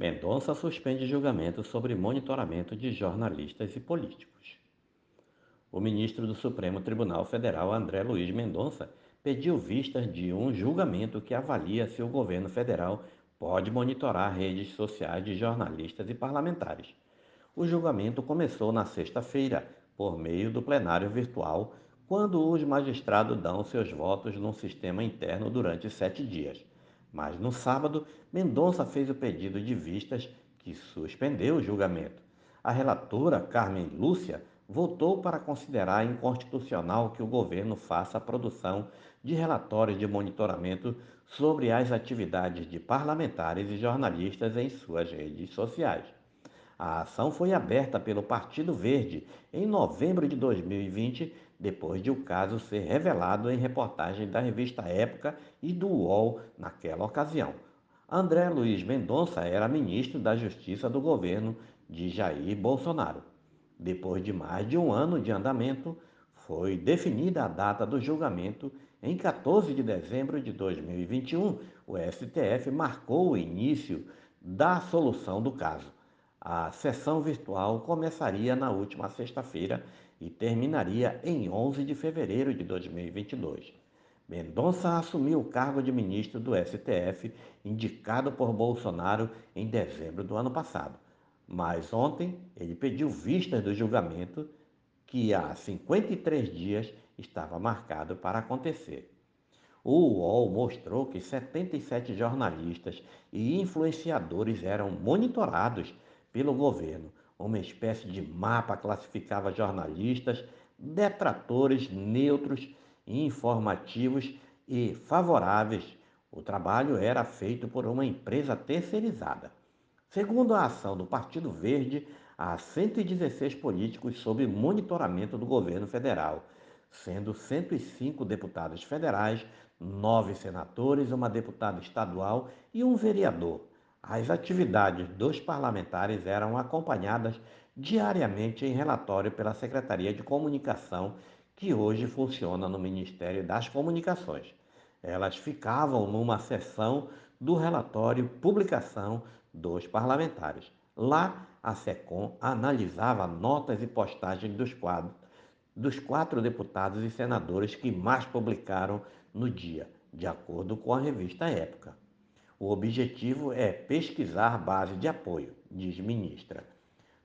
Mendonça suspende julgamento sobre monitoramento de jornalistas e políticos. O ministro do Supremo Tribunal Federal, André Luiz Mendonça, pediu vistas de um julgamento que avalia se o governo federal pode monitorar redes sociais de jornalistas e parlamentares. O julgamento começou na sexta-feira, por meio do plenário virtual, quando os magistrados dão seus votos num sistema interno durante sete dias. Mas no sábado, Mendonça fez o pedido de vistas que suspendeu o julgamento. A relatora, Carmen Lúcia, votou para considerar inconstitucional que o governo faça a produção de relatórios de monitoramento sobre as atividades de parlamentares e jornalistas em suas redes sociais. A ação foi aberta pelo Partido Verde em novembro de 2020 depois de o caso ser revelado em reportagem da revista Época e do UOL naquela ocasião. André Luiz Mendonça era ministro da Justiça do governo de Jair Bolsonaro. Depois de mais de um ano de andamento, foi definida a data do julgamento em 14 de dezembro de 2021. O STF marcou o início da solução do caso. A sessão virtual começaria na última sexta-feira e terminaria em 11 de fevereiro de 2022. Mendonça assumiu o cargo de ministro do STF, indicado por Bolsonaro em dezembro do ano passado. Mas ontem ele pediu vistas do julgamento que há 53 dias estava marcado para acontecer. O UOL mostrou que 77 jornalistas e influenciadores eram monitorados pelo governo uma espécie de mapa classificava jornalistas, detratores, neutros, informativos e favoráveis. O trabalho era feito por uma empresa terceirizada. Segundo a ação do Partido Verde, há 116 políticos sob monitoramento do governo federal, sendo 105 deputados federais, nove senadores, uma deputada estadual e um vereador. As atividades dos parlamentares eram acompanhadas diariamente em relatório pela Secretaria de Comunicação, que hoje funciona no Ministério das Comunicações. Elas ficavam numa seção do relatório publicação dos parlamentares. Lá, a SECOM analisava notas e postagens dos quadros dos quatro deputados e senadores que mais publicaram no dia, de acordo com a revista Época. O objetivo é pesquisar base de apoio, diz ministra.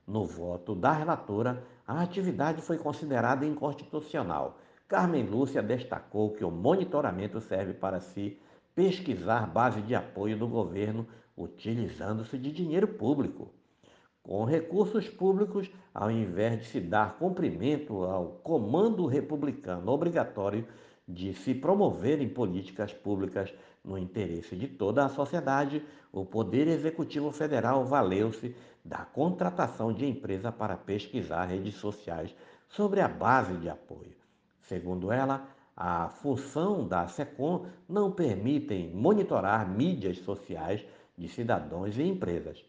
No voto da relatora, a atividade foi considerada inconstitucional. Carmen Lúcia destacou que o monitoramento serve para se pesquisar base de apoio do governo utilizando-se de dinheiro público. Com recursos públicos, ao invés de se dar cumprimento ao comando republicano obrigatório de se promoverem políticas públicas no interesse de toda a sociedade, o Poder Executivo Federal valeu-se da contratação de empresa para pesquisar redes sociais sobre a base de apoio. Segundo ela, a função da SECOM não permite monitorar mídias sociais de cidadãos e empresas.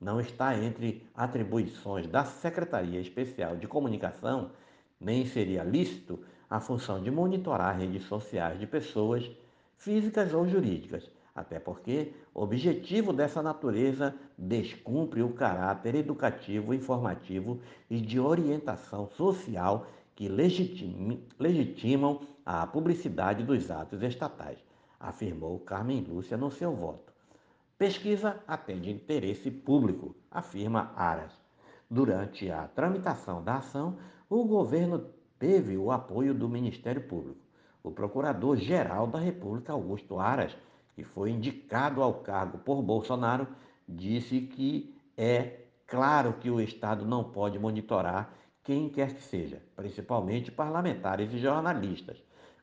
Não está entre atribuições da Secretaria Especial de Comunicação, nem seria lícito a função de monitorar redes sociais de pessoas físicas ou jurídicas, até porque objetivo dessa natureza descumpre o caráter educativo, informativo e de orientação social que legitimam a publicidade dos atos estatais, afirmou Carmen Lúcia no seu voto. Pesquisa atende interesse público, afirma Aras. Durante a tramitação da ação, o governo teve o apoio do Ministério Público. O Procurador-Geral da República, Augusto Aras, que foi indicado ao cargo por Bolsonaro, disse que é claro que o Estado não pode monitorar quem quer que seja, principalmente parlamentares e jornalistas,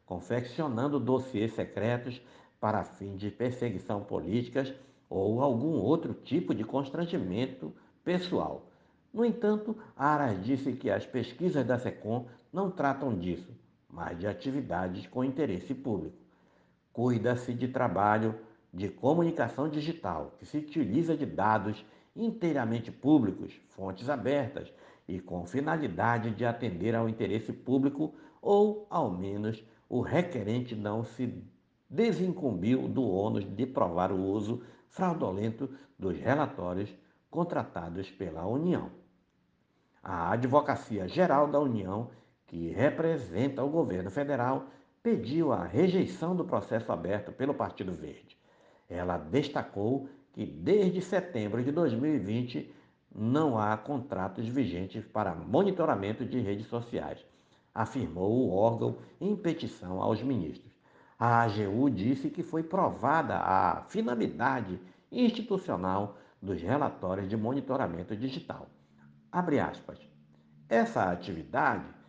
confeccionando dossiês secretos para fins de perseguição políticas ou algum outro tipo de constrangimento pessoal. No entanto, Aras disse que as pesquisas da SECOM não tratam disso, mas de atividades com interesse público. Cuida-se de trabalho de comunicação digital, que se utiliza de dados inteiramente públicos, fontes abertas e com finalidade de atender ao interesse público ou, ao menos, o requerente não se desincumbiu do ônus de provar o uso fraudulento dos relatórios contratados pela União. A Advocacia Geral da União, que representa o governo federal, pediu a rejeição do processo aberto pelo Partido Verde. Ela destacou que desde setembro de 2020 não há contratos vigentes para monitoramento de redes sociais, afirmou o órgão em petição aos ministros. A AGU disse que foi provada a finalidade institucional dos relatórios de monitoramento digital. Abre aspas. Essa atividade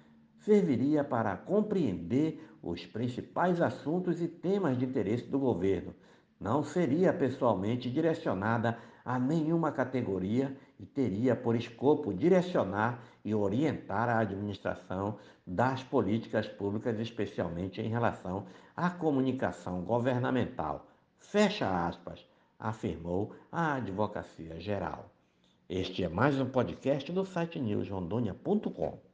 serviria para compreender os principais assuntos e temas de interesse do governo. Não seria pessoalmente direcionada a nenhuma categoria e teria por escopo direcionar e orientar a administração das políticas públicas, especialmente em relação à comunicação governamental. Fecha aspas, afirmou a Advocacia Geral. Este é mais um podcast do site newsrondônia.com.